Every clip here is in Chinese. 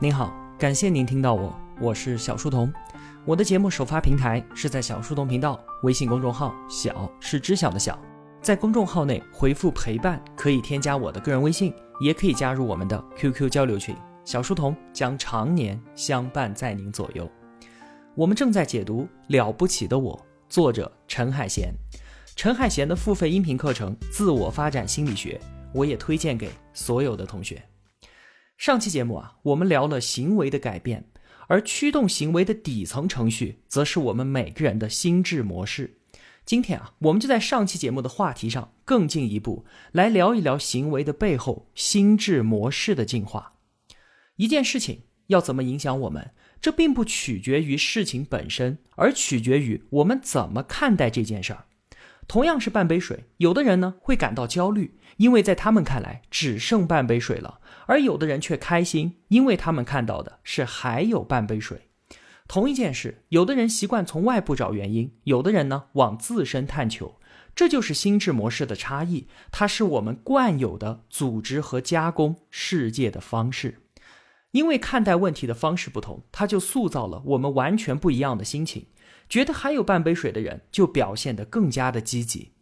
您好，感谢您听到我，我是小书童。我的节目首发平台是在小书童频道微信公众号，小是知晓的小。在公众号内回复陪伴，可以添加我的个人微信，也可以加入我们的 QQ 交流群。小书童将常年相伴在您左右。我们正在解读《了不起的我》，作者陈海贤。陈海贤的付费音频课程《自我发展心理学》，我也推荐给所有的同学。上期节目啊，我们聊了行为的改变，而驱动行为的底层程序，则是我们每个人的心智模式。今天啊，我们就在上期节目的话题上更进一步来聊一聊行为的背后心智模式的进化。一件事情要怎么影响我们，这并不取决于事情本身，而取决于我们怎么看待这件事儿。同样是半杯水，有的人呢会感到焦虑，因为在他们看来只剩半杯水了；而有的人却开心，因为他们看到的是还有半杯水。同一件事，有的人习惯从外部找原因，有的人呢往自身探求。这就是心智模式的差异，它是我们惯有的组织和加工世界的方式。因为看待问题的方式不同，它就塑造了我们完全不一样的心情。觉得还有半杯水的人，就表现得更加的积极。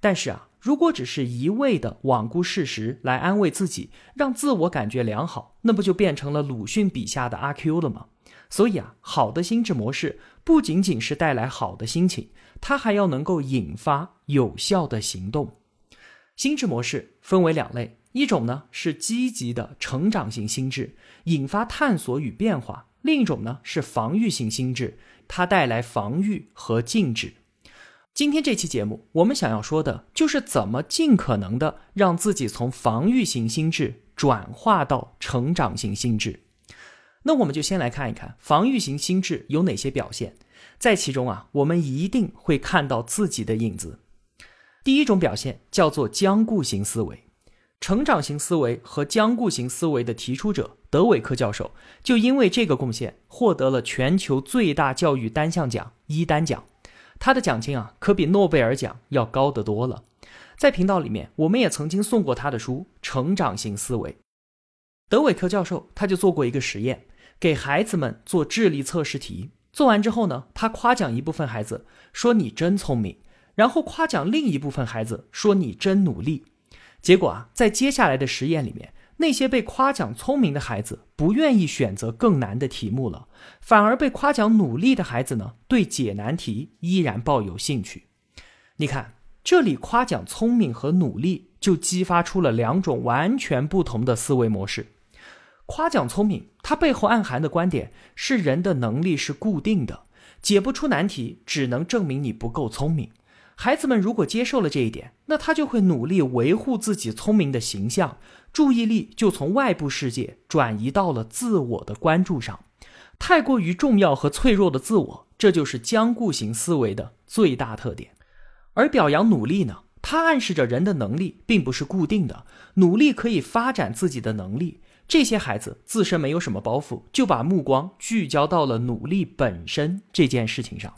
但是啊，如果只是一味的罔顾事实来安慰自己，让自我感觉良好，那不就变成了鲁迅笔下的阿 Q 了吗？所以啊，好的心智模式不仅仅是带来好的心情，它还要能够引发有效的行动。心智模式分为两类，一种呢是积极的成长型心智，引发探索与变化；另一种呢是防御性心智。它带来防御和禁止。今天这期节目，我们想要说的就是怎么尽可能的让自己从防御型心智转化到成长型心智。那我们就先来看一看防御型心智有哪些表现，在其中啊，我们一定会看到自己的影子。第一种表现叫做僵固型思维。成长型思维和僵固型思维的提出者德韦克教授，就因为这个贡献获得了全球最大教育单项奖伊丹奖。他的奖金啊，可比诺贝尔奖要高得多了。在频道里面，我们也曾经送过他的书《成长型思维》。德韦克教授他就做过一个实验，给孩子们做智力测试题。做完之后呢，他夸奖一部分孩子说：“你真聪明。”然后夸奖另一部分孩子说：“你真努力。”结果啊，在接下来的实验里面，那些被夸奖聪明的孩子不愿意选择更难的题目了，反而被夸奖努力的孩子呢，对解难题依然抱有兴趣。你看，这里夸奖聪明和努力，就激发出了两种完全不同的思维模式。夸奖聪明，它背后暗含的观点是人的能力是固定的，解不出难题，只能证明你不够聪明。孩子们如果接受了这一点，那他就会努力维护自己聪明的形象，注意力就从外部世界转移到了自我的关注上。太过于重要和脆弱的自我，这就是僵固型思维的最大特点。而表扬努力呢，它暗示着人的能力并不是固定的，努力可以发展自己的能力。这些孩子自身没有什么包袱，就把目光聚焦到了努力本身这件事情上。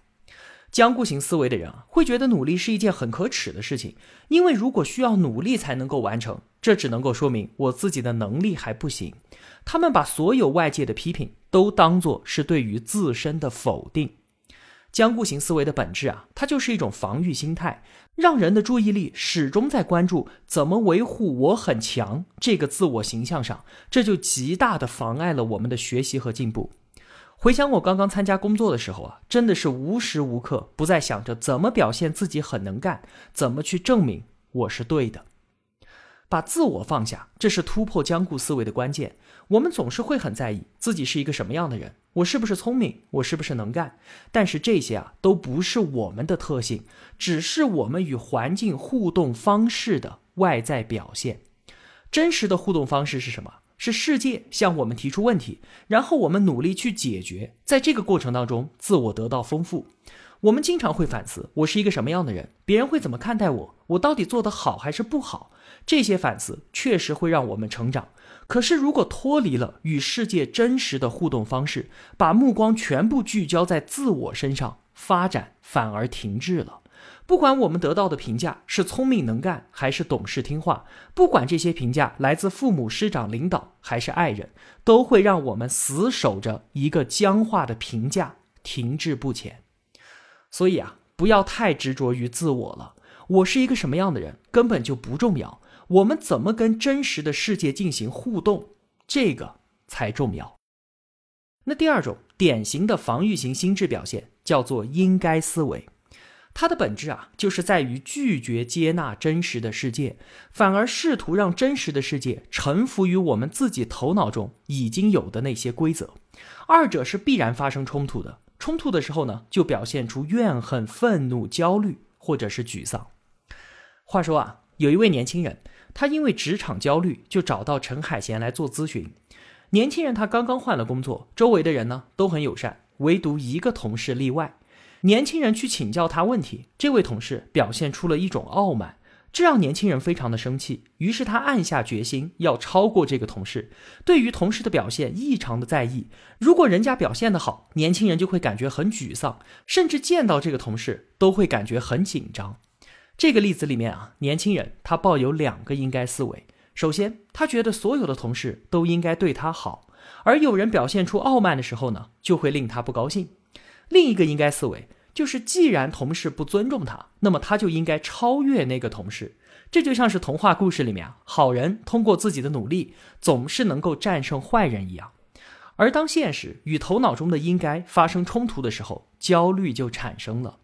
僵固型思维的人啊，会觉得努力是一件很可耻的事情，因为如果需要努力才能够完成，这只能够说明我自己的能力还不行。他们把所有外界的批评都当作是对于自身的否定。僵固型思维的本质啊，它就是一种防御心态，让人的注意力始终在关注怎么维护我很强这个自我形象上，这就极大的妨碍了我们的学习和进步。回想我刚刚参加工作的时候啊，真的是无时无刻不在想着怎么表现自己很能干，怎么去证明我是对的。把自我放下，这是突破僵固思维的关键。我们总是会很在意自己是一个什么样的人，我是不是聪明，我是不是能干。但是这些啊，都不是我们的特性，只是我们与环境互动方式的外在表现。真实的互动方式是什么？是世界向我们提出问题，然后我们努力去解决，在这个过程当中，自我得到丰富。我们经常会反思：我是一个什么样的人？别人会怎么看待我？我到底做得好还是不好？这些反思确实会让我们成长。可是，如果脱离了与世界真实的互动方式，把目光全部聚焦在自我身上，发展反而停滞了。不管我们得到的评价是聪明能干还是懂事听话，不管这些评价来自父母、师长、领导还是爱人，都会让我们死守着一个僵化的评价，停滞不前。所以啊，不要太执着于自我了。我是一个什么样的人根本就不重要，我们怎么跟真实的世界进行互动，这个才重要。那第二种典型的防御型心智表现叫做应该思维，它的本质啊，就是在于拒绝接纳真实的世界，反而试图让真实的世界臣服于我们自己头脑中已经有的那些规则，二者是必然发生冲突的。冲突的时候呢，就表现出怨恨、愤怒、焦虑或者是沮丧。话说啊，有一位年轻人，他因为职场焦虑，就找到陈海贤来做咨询。年轻人他刚刚换了工作，周围的人呢都很友善，唯独一个同事例外。年轻人去请教他问题，这位同事表现出了一种傲慢，这让年轻人非常的生气。于是他暗下决心要超过这个同事，对于同事的表现异常的在意。如果人家表现的好，年轻人就会感觉很沮丧，甚至见到这个同事都会感觉很紧张。这个例子里面啊，年轻人他抱有两个应该思维。首先，他觉得所有的同事都应该对他好，而有人表现出傲慢的时候呢，就会令他不高兴。另一个应该思维就是，既然同事不尊重他，那么他就应该超越那个同事。这就像是童话故事里面啊，好人通过自己的努力总是能够战胜坏人一样。而当现实与头脑中的应该发生冲突的时候，焦虑就产生了。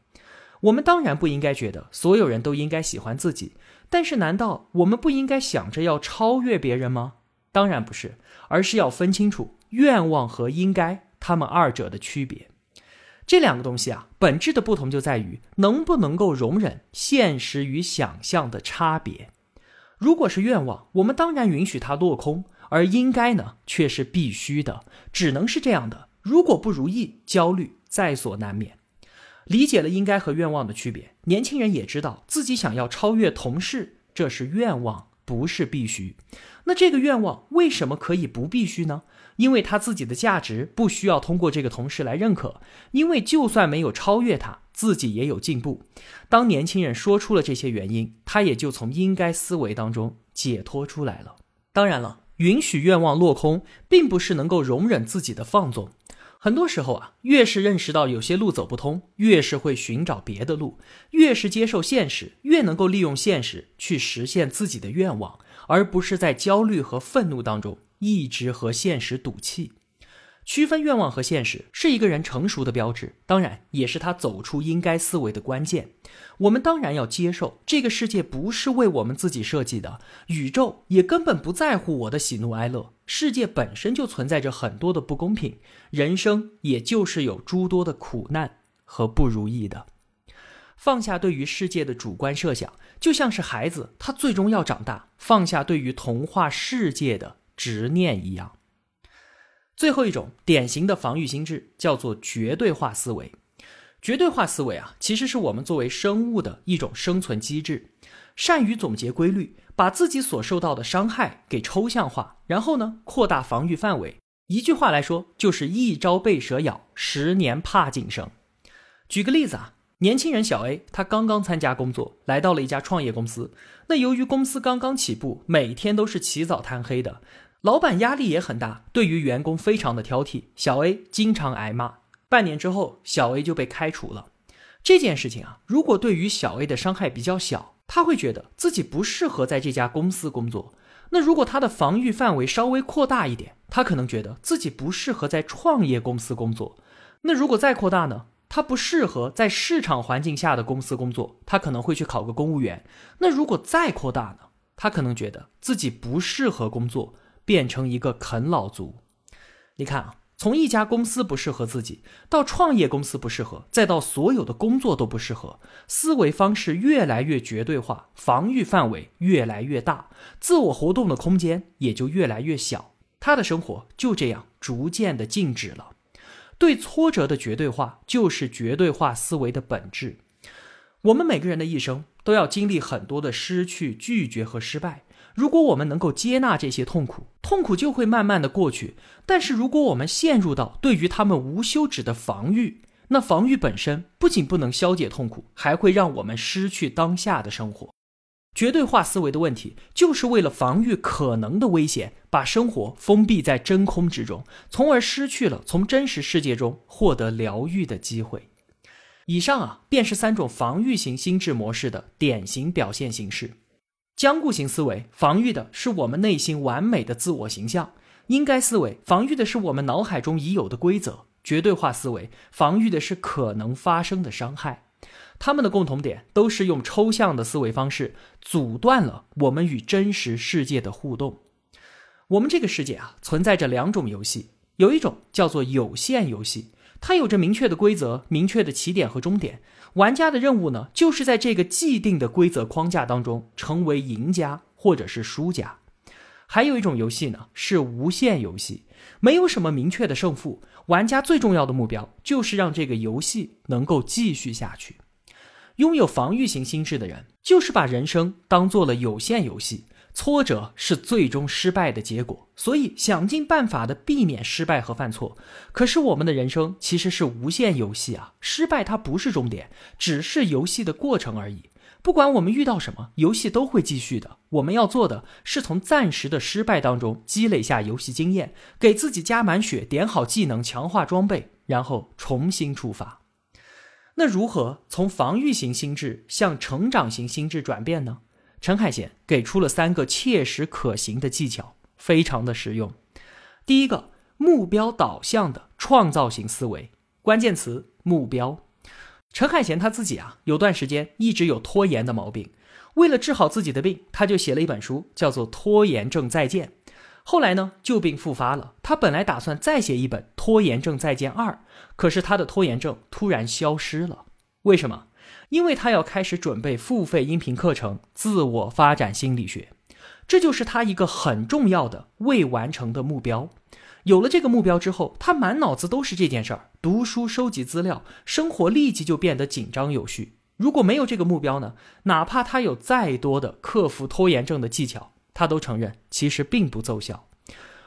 我们当然不应该觉得所有人都应该喜欢自己，但是难道我们不应该想着要超越别人吗？当然不是，而是要分清楚愿望和应该他们二者的区别。这两个东西啊，本质的不同就在于能不能够容忍现实与想象的差别。如果是愿望，我们当然允许它落空；而应该呢，却是必须的，只能是这样的。如果不如意，焦虑在所难免。理解了应该和愿望的区别，年轻人也知道自己想要超越同事，这是愿望，不是必须。那这个愿望为什么可以不必须呢？因为他自己的价值不需要通过这个同事来认可，因为就算没有超越他，自己也有进步。当年轻人说出了这些原因，他也就从应该思维当中解脱出来了。当然了，允许愿望落空，并不是能够容忍自己的放纵。很多时候啊，越是认识到有些路走不通，越是会寻找别的路；越是接受现实，越能够利用现实去实现自己的愿望，而不是在焦虑和愤怒当中一直和现实赌气。区分愿望和现实是一个人成熟的标志，当然也是他走出应该思维的关键。我们当然要接受这个世界不是为我们自己设计的，宇宙也根本不在乎我的喜怒哀乐，世界本身就存在着很多的不公平，人生也就是有诸多的苦难和不如意的。放下对于世界的主观设想，就像是孩子他最终要长大，放下对于童话世界的执念一样。最后一种典型的防御心智叫做绝对化思维。绝对化思维啊，其实是我们作为生物的一种生存机制，善于总结规律，把自己所受到的伤害给抽象化，然后呢扩大防御范围。一句话来说，就是一朝被蛇咬，十年怕井绳。举个例子啊，年轻人小 A，他刚刚参加工作，来到了一家创业公司。那由于公司刚刚起步，每天都是起早贪黑的。老板压力也很大，对于员工非常的挑剔，小 A 经常挨骂。半年之后，小 A 就被开除了。这件事情啊，如果对于小 A 的伤害比较小，他会觉得自己不适合在这家公司工作。那如果他的防御范围稍微扩大一点，他可能觉得自己不适合在创业公司工作。那如果再扩大呢？他不适合在市场环境下的公司工作，他可能会去考个公务员。那如果再扩大呢？他可能觉得自己不适合工作。变成一个啃老族，你看啊，从一家公司不适合自己，到创业公司不适合，再到所有的工作都不适合，思维方式越来越绝对化，防御范围越来越大，自我活动的空间也就越来越小，他的生活就这样逐渐的静止了。对挫折的绝对化，就是绝对化思维的本质。我们每个人的一生都要经历很多的失去、拒绝和失败。如果我们能够接纳这些痛苦，痛苦就会慢慢的过去。但是如果我们陷入到对于他们无休止的防御，那防御本身不仅不能消解痛苦，还会让我们失去当下的生活。绝对化思维的问题，就是为了防御可能的危险，把生活封闭在真空之中，从而失去了从真实世界中获得疗愈的机会。以上啊，便是三种防御型心智模式的典型表现形式。僵固型思维防御的是我们内心完美的自我形象；应该思维防御的是我们脑海中已有的规则；绝对化思维防御的是可能发生的伤害。他们的共同点都是用抽象的思维方式阻断了我们与真实世界的互动。我们这个世界啊，存在着两种游戏，有一种叫做有限游戏，它有着明确的规则、明确的起点和终点。玩家的任务呢，就是在这个既定的规则框架当中成为赢家或者是输家。还有一种游戏呢，是无限游戏，没有什么明确的胜负，玩家最重要的目标就是让这个游戏能够继续下去。拥有防御型心智的人，就是把人生当做了有限游戏，挫折是最终失败的结果，所以想尽办法的避免失败和犯错。可是我们的人生其实是无限游戏啊，失败它不是终点，只是游戏的过程而已。不管我们遇到什么，游戏都会继续的。我们要做的是从暂时的失败当中积累下游戏经验，给自己加满血，点好技能，强化装备，然后重新出发。那如何从防御型心智向成长型心智转变呢？陈海贤给出了三个切实可行的技巧，非常的实用。第一个，目标导向的创造型思维，关键词目标。陈海贤他自己啊，有段时间一直有拖延的毛病，为了治好自己的病，他就写了一本书，叫做《拖延症再见》。后来呢，旧病复发了。他本来打算再写一本《拖延症再见二》，可是他的拖延症突然消失了。为什么？因为他要开始准备付费音频课程《自我发展心理学》，这就是他一个很重要的未完成的目标。有了这个目标之后，他满脑子都是这件事儿，读书、收集资料，生活立即就变得紧张有序。如果没有这个目标呢？哪怕他有再多的克服拖延症的技巧。他都承认，其实并不奏效。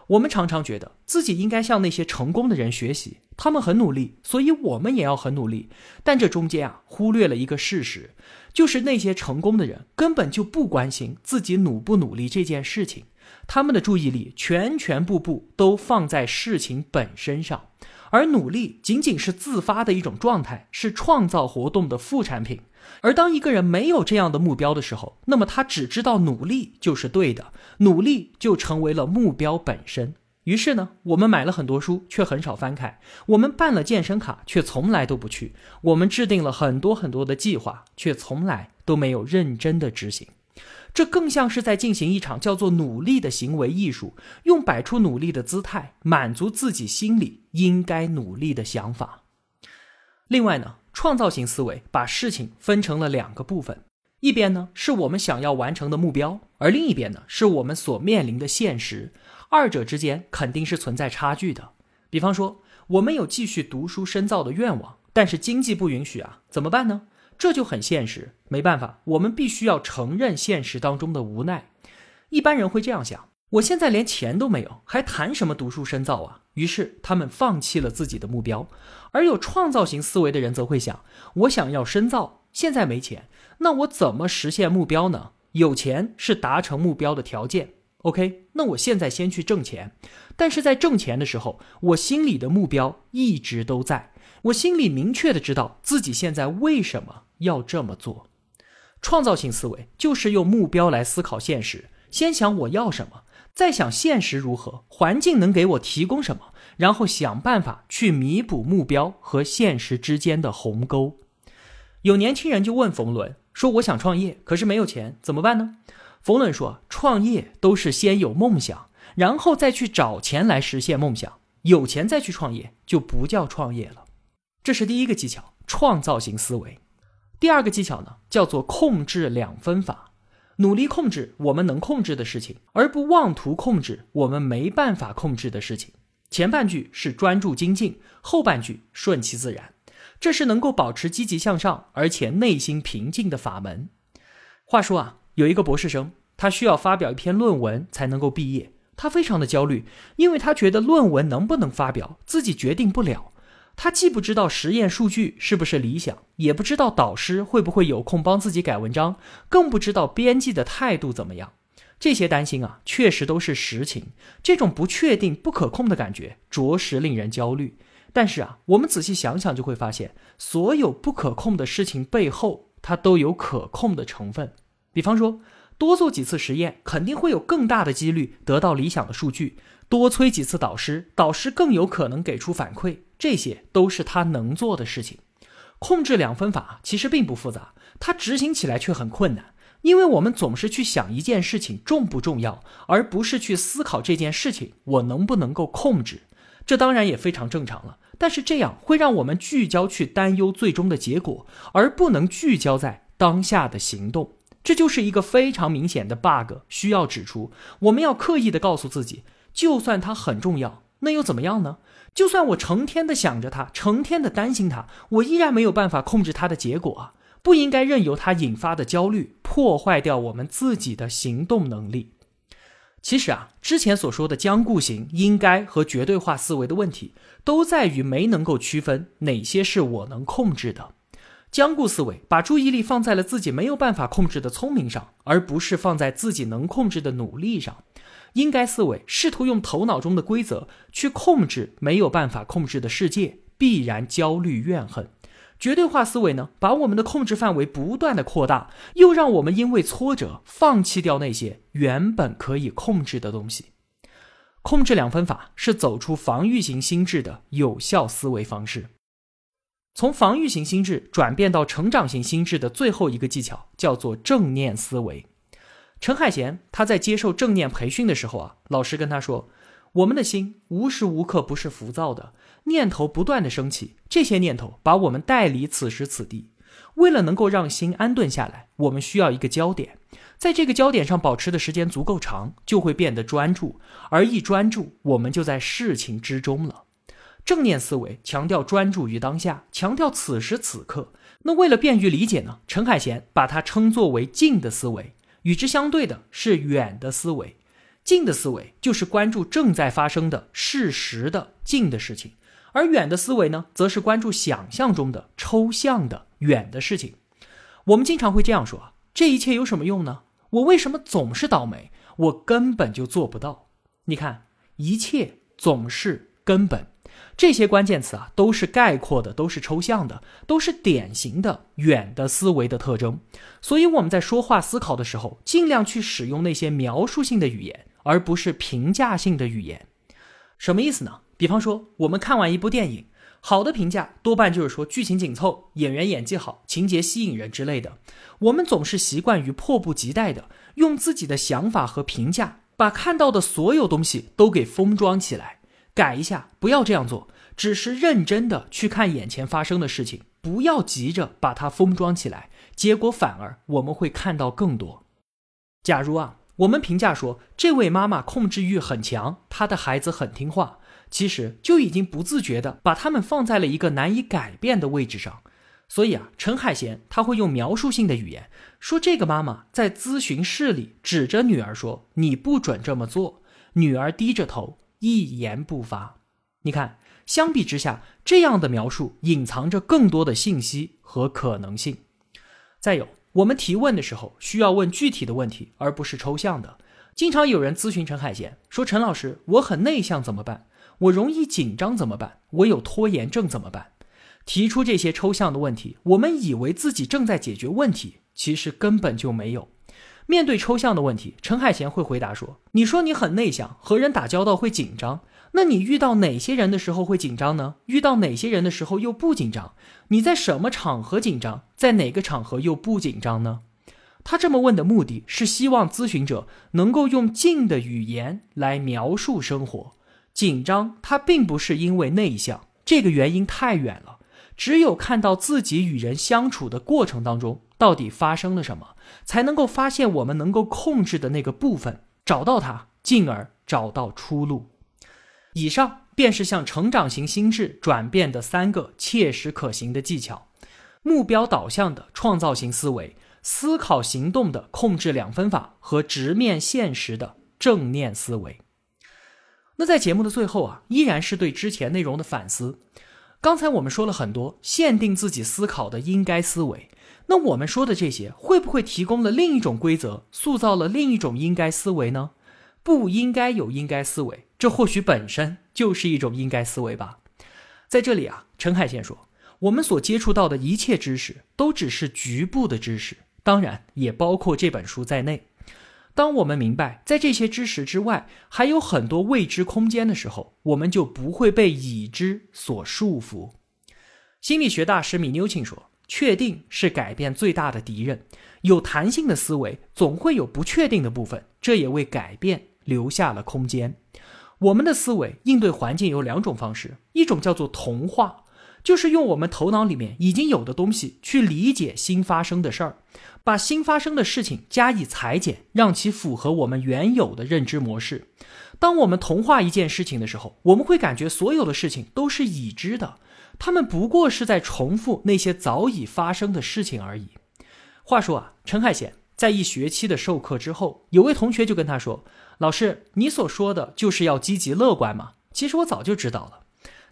我们常常觉得自己应该向那些成功的人学习，他们很努力，所以我们也要很努力。但这中间啊，忽略了一个事实，就是那些成功的人根本就不关心自己努不努力这件事情，他们的注意力全全部部都放在事情本身上，而努力仅仅是自发的一种状态，是创造活动的副产品。而当一个人没有这样的目标的时候，那么他只知道努力就是对的，努力就成为了目标本身。于是呢，我们买了很多书，却很少翻开；我们办了健身卡，却从来都不去；我们制定了很多很多的计划，却从来都没有认真的执行。这更像是在进行一场叫做努力的行为艺术，用摆出努力的姿态，满足自己心里应该努力的想法。另外呢？创造型思维把事情分成了两个部分，一边呢是我们想要完成的目标，而另一边呢是我们所面临的现实，二者之间肯定是存在差距的。比方说，我们有继续读书深造的愿望，但是经济不允许啊，怎么办呢？这就很现实，没办法，我们必须要承认现实当中的无奈。一般人会这样想。我现在连钱都没有，还谈什么读书深造啊？于是他们放弃了自己的目标。而有创造型思维的人则会想：我想要深造，现在没钱，那我怎么实现目标呢？有钱是达成目标的条件。OK，那我现在先去挣钱。但是在挣钱的时候，我心里的目标一直都在，我心里明确的知道自己现在为什么要这么做。创造性思维就是用目标来思考现实，先想我要什么。再想现实如何，环境能给我提供什么，然后想办法去弥补目标和现实之间的鸿沟。有年轻人就问冯仑说：“我想创业，可是没有钱，怎么办呢？”冯仑说：“创业都是先有梦想，然后再去找钱来实现梦想。有钱再去创业就不叫创业了。”这是第一个技巧，创造型思维。第二个技巧呢，叫做控制两分法。努力控制我们能控制的事情，而不妄图控制我们没办法控制的事情。前半句是专注精进，后半句顺其自然。这是能够保持积极向上，而且内心平静的法门。话说啊，有一个博士生，他需要发表一篇论文才能够毕业，他非常的焦虑，因为他觉得论文能不能发表自己决定不了。他既不知道实验数据是不是理想，也不知道导师会不会有空帮自己改文章，更不知道编辑的态度怎么样。这些担心啊，确实都是实情。这种不确定、不可控的感觉，着实令人焦虑。但是啊，我们仔细想想就会发现，所有不可控的事情背后，它都有可控的成分。比方说，多做几次实验，肯定会有更大的几率得到理想的数据；多催几次导师，导师更有可能给出反馈。这些都是他能做的事情。控制两分法其实并不复杂，它执行起来却很困难，因为我们总是去想一件事情重不重要，而不是去思考这件事情我能不能够控制。这当然也非常正常了。但是这样会让我们聚焦去担忧最终的结果，而不能聚焦在当下的行动。这就是一个非常明显的 bug，需要指出。我们要刻意的告诉自己，就算它很重要，那又怎么样呢？就算我成天的想着它，成天的担心它，我依然没有办法控制它的结果啊！不应该任由它引发的焦虑破坏掉我们自己的行动能力。其实啊，之前所说的僵固型、应该和绝对化思维的问题，都在于没能够区分哪些是我能控制的。僵固思维把注意力放在了自己没有办法控制的聪明上，而不是放在自己能控制的努力上。应该思维试图用头脑中的规则去控制没有办法控制的世界，必然焦虑怨恨。绝对化思维呢，把我们的控制范围不断的扩大，又让我们因为挫折放弃掉那些原本可以控制的东西。控制两分法是走出防御型心智的有效思维方式。从防御型心智转变到成长型心智的最后一个技巧叫做正念思维。陈海贤他在接受正念培训的时候啊，老师跟他说。我们的心无时无刻不是浮躁的，念头不断的升起，这些念头把我们带离此时此地。为了能够让心安顿下来，我们需要一个焦点，在这个焦点上保持的时间足够长，就会变得专注，而一专注，我们就在事情之中了。正念思维强调专注于当下，强调此时此刻。那为了便于理解呢，陈海贤把它称作为静的思维，与之相对的是远的思维。近的思维就是关注正在发生的事实的近的事情，而远的思维呢，则是关注想象中的抽象的远的事情。我们经常会这样说啊：这一切有什么用呢？我为什么总是倒霉？我根本就做不到。你看，一切总是根本这些关键词啊，都是概括的，都是抽象的，都是典型的远的思维的特征。所以我们在说话思考的时候，尽量去使用那些描述性的语言。而不是评价性的语言，什么意思呢？比方说，我们看完一部电影，好的评价多半就是说剧情紧凑、演员演技好、情节吸引人之类的。我们总是习惯于迫不及待的用自己的想法和评价，把看到的所有东西都给封装起来。改一下，不要这样做，只是认真的去看眼前发生的事情，不要急着把它封装起来，结果反而我们会看到更多。假如啊。我们评价说，这位妈妈控制欲很强，她的孩子很听话，其实就已经不自觉的把他们放在了一个难以改变的位置上。所以啊，陈海贤他会用描述性的语言说，这个妈妈在咨询室里指着女儿说：“你不准这么做。”女儿低着头，一言不发。你看，相比之下，这样的描述隐藏着更多的信息和可能性。再有。我们提问的时候需要问具体的问题，而不是抽象的。经常有人咨询陈海贤说：“陈老师，我很内向怎么办？我容易紧张怎么办？我有拖延症怎么办？”提出这些抽象的问题，我们以为自己正在解决问题，其实根本就没有。面对抽象的问题，陈海贤会回答说：“你说你很内向，和人打交道会紧张。”那你遇到哪些人的时候会紧张呢？遇到哪些人的时候又不紧张？你在什么场合紧张，在哪个场合又不紧张呢？他这么问的目的是希望咨询者能够用静的语言来描述生活。紧张，它并不是因为内向，这个原因太远了。只有看到自己与人相处的过程当中到底发生了什么，才能够发现我们能够控制的那个部分，找到它，进而找到出路。以上便是向成长型心智转变的三个切实可行的技巧：目标导向的创造型思维、思考行动的控制两分法和直面现实的正念思维。那在节目的最后啊，依然是对之前内容的反思。刚才我们说了很多限定自己思考的应该思维，那我们说的这些会不会提供了另一种规则，塑造了另一种应该思维呢？不应该有应该思维，这或许本身就是一种应该思维吧。在这里啊，陈海先说，我们所接触到的一切知识都只是局部的知识，当然也包括这本书在内。当我们明白在这些知识之外还有很多未知空间的时候，我们就不会被已知所束缚。心理学大师米纽钦说：“确定是改变最大的敌人。有弹性的思维总会有不确定的部分，这也为改变。”留下了空间。我们的思维应对环境有两种方式，一种叫做同化，就是用我们头脑里面已经有的东西去理解新发生的事儿，把新发生的事情加以裁剪，让其符合我们原有的认知模式。当我们同化一件事情的时候，我们会感觉所有的事情都是已知的，他们不过是在重复那些早已发生的事情而已。话说啊，陈海贤在一学期的授课之后，有位同学就跟他说。老师，你所说的就是要积极乐观吗？其实我早就知道了，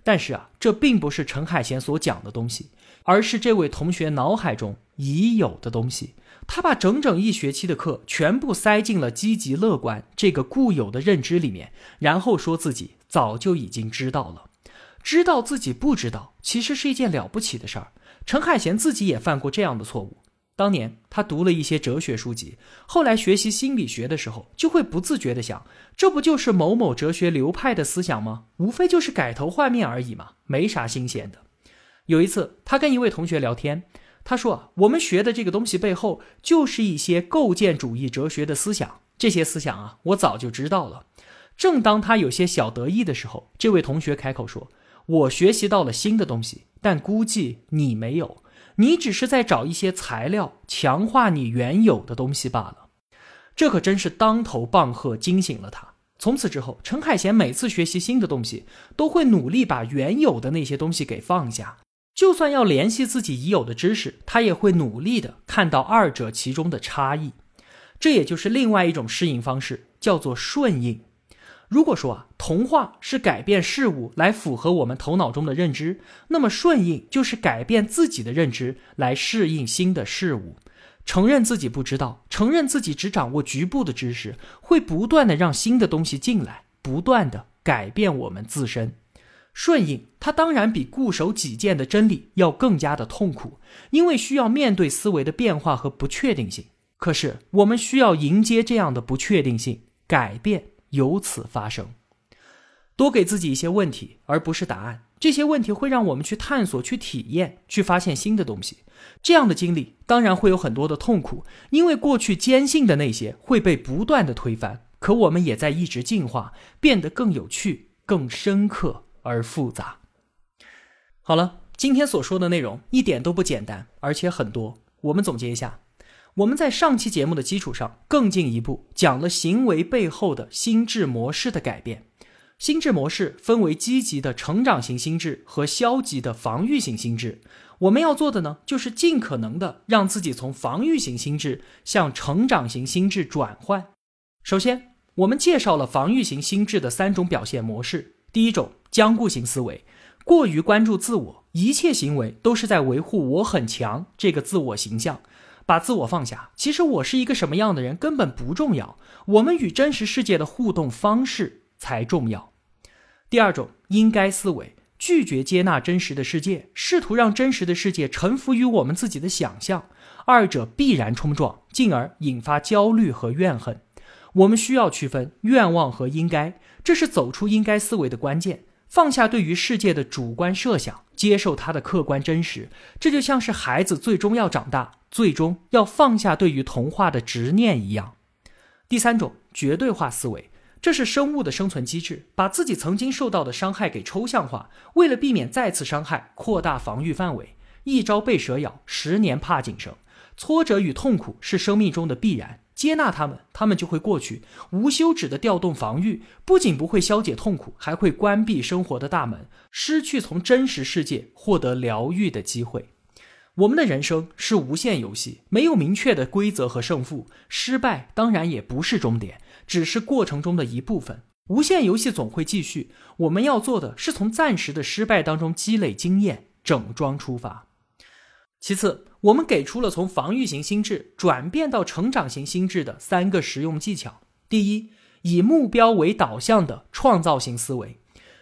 但是啊，这并不是陈海贤所讲的东西，而是这位同学脑海中已有的东西。他把整整一学期的课全部塞进了积极乐观这个固有的认知里面，然后说自己早就已经知道了。知道自己不知道，其实是一件了不起的事儿。陈海贤自己也犯过这样的错误。当年他读了一些哲学书籍，后来学习心理学的时候，就会不自觉地想：这不就是某某哲学流派的思想吗？无非就是改头换面而已嘛，没啥新鲜的。有一次，他跟一位同学聊天，他说：“，我们学的这个东西背后，就是一些构建主义哲学的思想。这些思想啊，我早就知道了。”正当他有些小得意的时候，这位同学开口说：“我学习到了新的东西，但估计你没有。”你只是在找一些材料强化你原有的东西罢了，这可真是当头棒喝，惊醒了他。从此之后，陈海贤每次学习新的东西，都会努力把原有的那些东西给放下，就算要联系自己已有的知识，他也会努力的看到二者其中的差异。这也就是另外一种适应方式，叫做顺应。如果说啊，童话是改变事物来符合我们头脑中的认知，那么顺应就是改变自己的认知来适应新的事物。承认自己不知道，承认自己只掌握局部的知识，会不断的让新的东西进来，不断的改变我们自身。顺应它当然比固守己见的真理要更加的痛苦，因为需要面对思维的变化和不确定性。可是我们需要迎接这样的不确定性，改变。由此发生，多给自己一些问题，而不是答案。这些问题会让我们去探索、去体验、去发现新的东西。这样的经历当然会有很多的痛苦，因为过去坚信的那些会被不断的推翻。可我们也在一直进化，变得更有趣、更深刻而复杂。好了，今天所说的内容一点都不简单，而且很多。我们总结一下。我们在上期节目的基础上更进一步讲了行为背后的心智模式的改变。心智模式分为积极的成长型心智和消极的防御型心智。我们要做的呢，就是尽可能的让自己从防御型心智向成长型心智转换。首先，我们介绍了防御型心智的三种表现模式。第一种，僵固型思维，过于关注自我，一切行为都是在维护“我很强”这个自我形象。把自我放下，其实我是一个什么样的人根本不重要，我们与真实世界的互动方式才重要。第二种应该思维，拒绝接纳真实的世界，试图让真实的世界臣服于我们自己的想象，二者必然冲撞，进而引发焦虑和怨恨。我们需要区分愿望和应该，这是走出应该思维的关键。放下对于世界的主观设想，接受它的客观真实，这就像是孩子最终要长大，最终要放下对于童话的执念一样。第三种绝对化思维，这是生物的生存机制，把自己曾经受到的伤害给抽象化，为了避免再次伤害，扩大防御范围。一朝被蛇咬，十年怕井绳。挫折与痛苦是生命中的必然。接纳他们，他们就会过去。无休止的调动防御，不仅不会消解痛苦，还会关闭生活的大门，失去从真实世界获得疗愈的机会。我们的人生是无限游戏，没有明确的规则和胜负。失败当然也不是终点，只是过程中的一部分。无限游戏总会继续，我们要做的是从暂时的失败当中积累经验，整装出发。其次，我们给出了从防御型心智转变到成长型心智的三个实用技巧。第一，以目标为导向的创造性思维，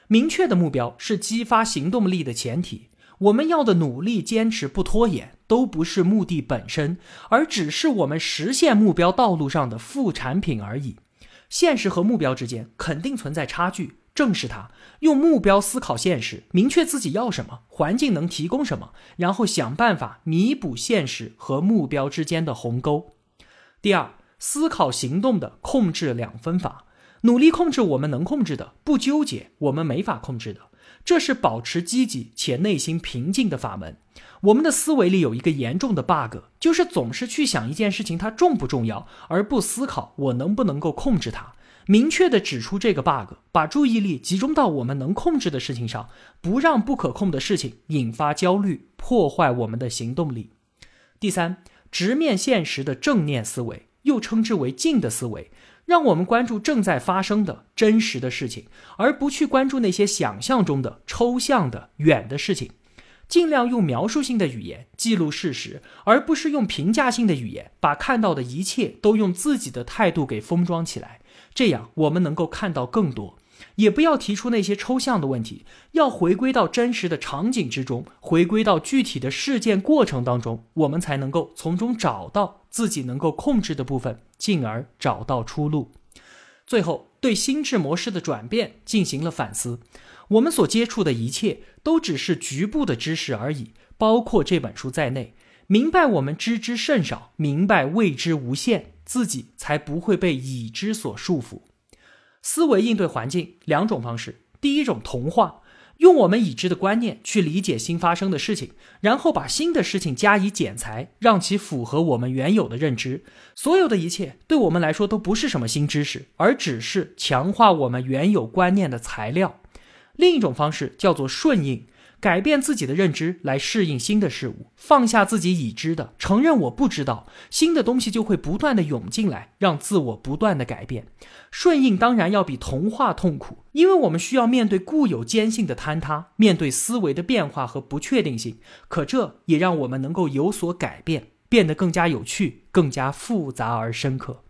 明确的目标是激发行动力的前提。我们要的努力、坚持、不拖延，都不是目的本身，而只是我们实现目标道路上的副产品而已。现实和目标之间肯定存在差距，正视它，用目标思考现实，明确自己要什么，环境能提供什么，然后想办法弥补现实和目标之间的鸿沟。第二，思考行动的控制两分法，努力控制我们能控制的，不纠结我们没法控制的。这是保持积极且内心平静的法门。我们的思维里有一个严重的 bug，就是总是去想一件事情它重不重要，而不思考我能不能够控制它。明确的指出这个 bug，把注意力集中到我们能控制的事情上，不让不可控的事情引发焦虑，破坏我们的行动力。第三，直面现实的正念思维，又称之为静的思维。让我们关注正在发生的真实的事情，而不去关注那些想象中的抽象的远的事情。尽量用描述性的语言记录事实，而不是用评价性的语言把看到的一切都用自己的态度给封装起来。这样我们能够看到更多。也不要提出那些抽象的问题，要回归到真实的场景之中，回归到具体的事件过程当中，我们才能够从中找到自己能够控制的部分，进而找到出路。最后，对心智模式的转变进行了反思。我们所接触的一切都只是局部的知识而已，包括这本书在内。明白我们知之甚少，明白未知无限，自己才不会被已知所束缚。思维应对环境两种方式，第一种同化，用我们已知的观念去理解新发生的事情，然后把新的事情加以剪裁，让其符合我们原有的认知。所有的一切对我们来说都不是什么新知识，而只是强化我们原有观念的材料。另一种方式叫做顺应。改变自己的认知来适应新的事物，放下自己已知的，承认我不知道，新的东西就会不断的涌进来，让自我不断的改变。顺应当然要比同化痛苦，因为我们需要面对固有坚信的坍塌，面对思维的变化和不确定性。可这也让我们能够有所改变，变得更加有趣，更加复杂而深刻。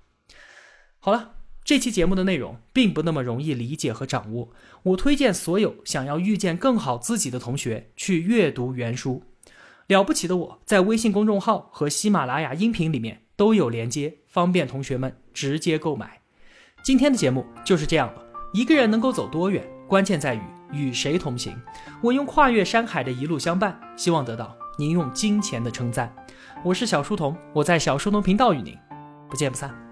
好了。这期节目的内容并不那么容易理解和掌握，我推荐所有想要遇见更好自己的同学去阅读原书。了不起的我在微信公众号和喜马拉雅音频里面都有连接，方便同学们直接购买。今天的节目就是这样了。一个人能够走多远，关键在于与谁同行。我用跨越山海的一路相伴，希望得到您用金钱的称赞。我是小书童，我在小书童频道与您不见不散。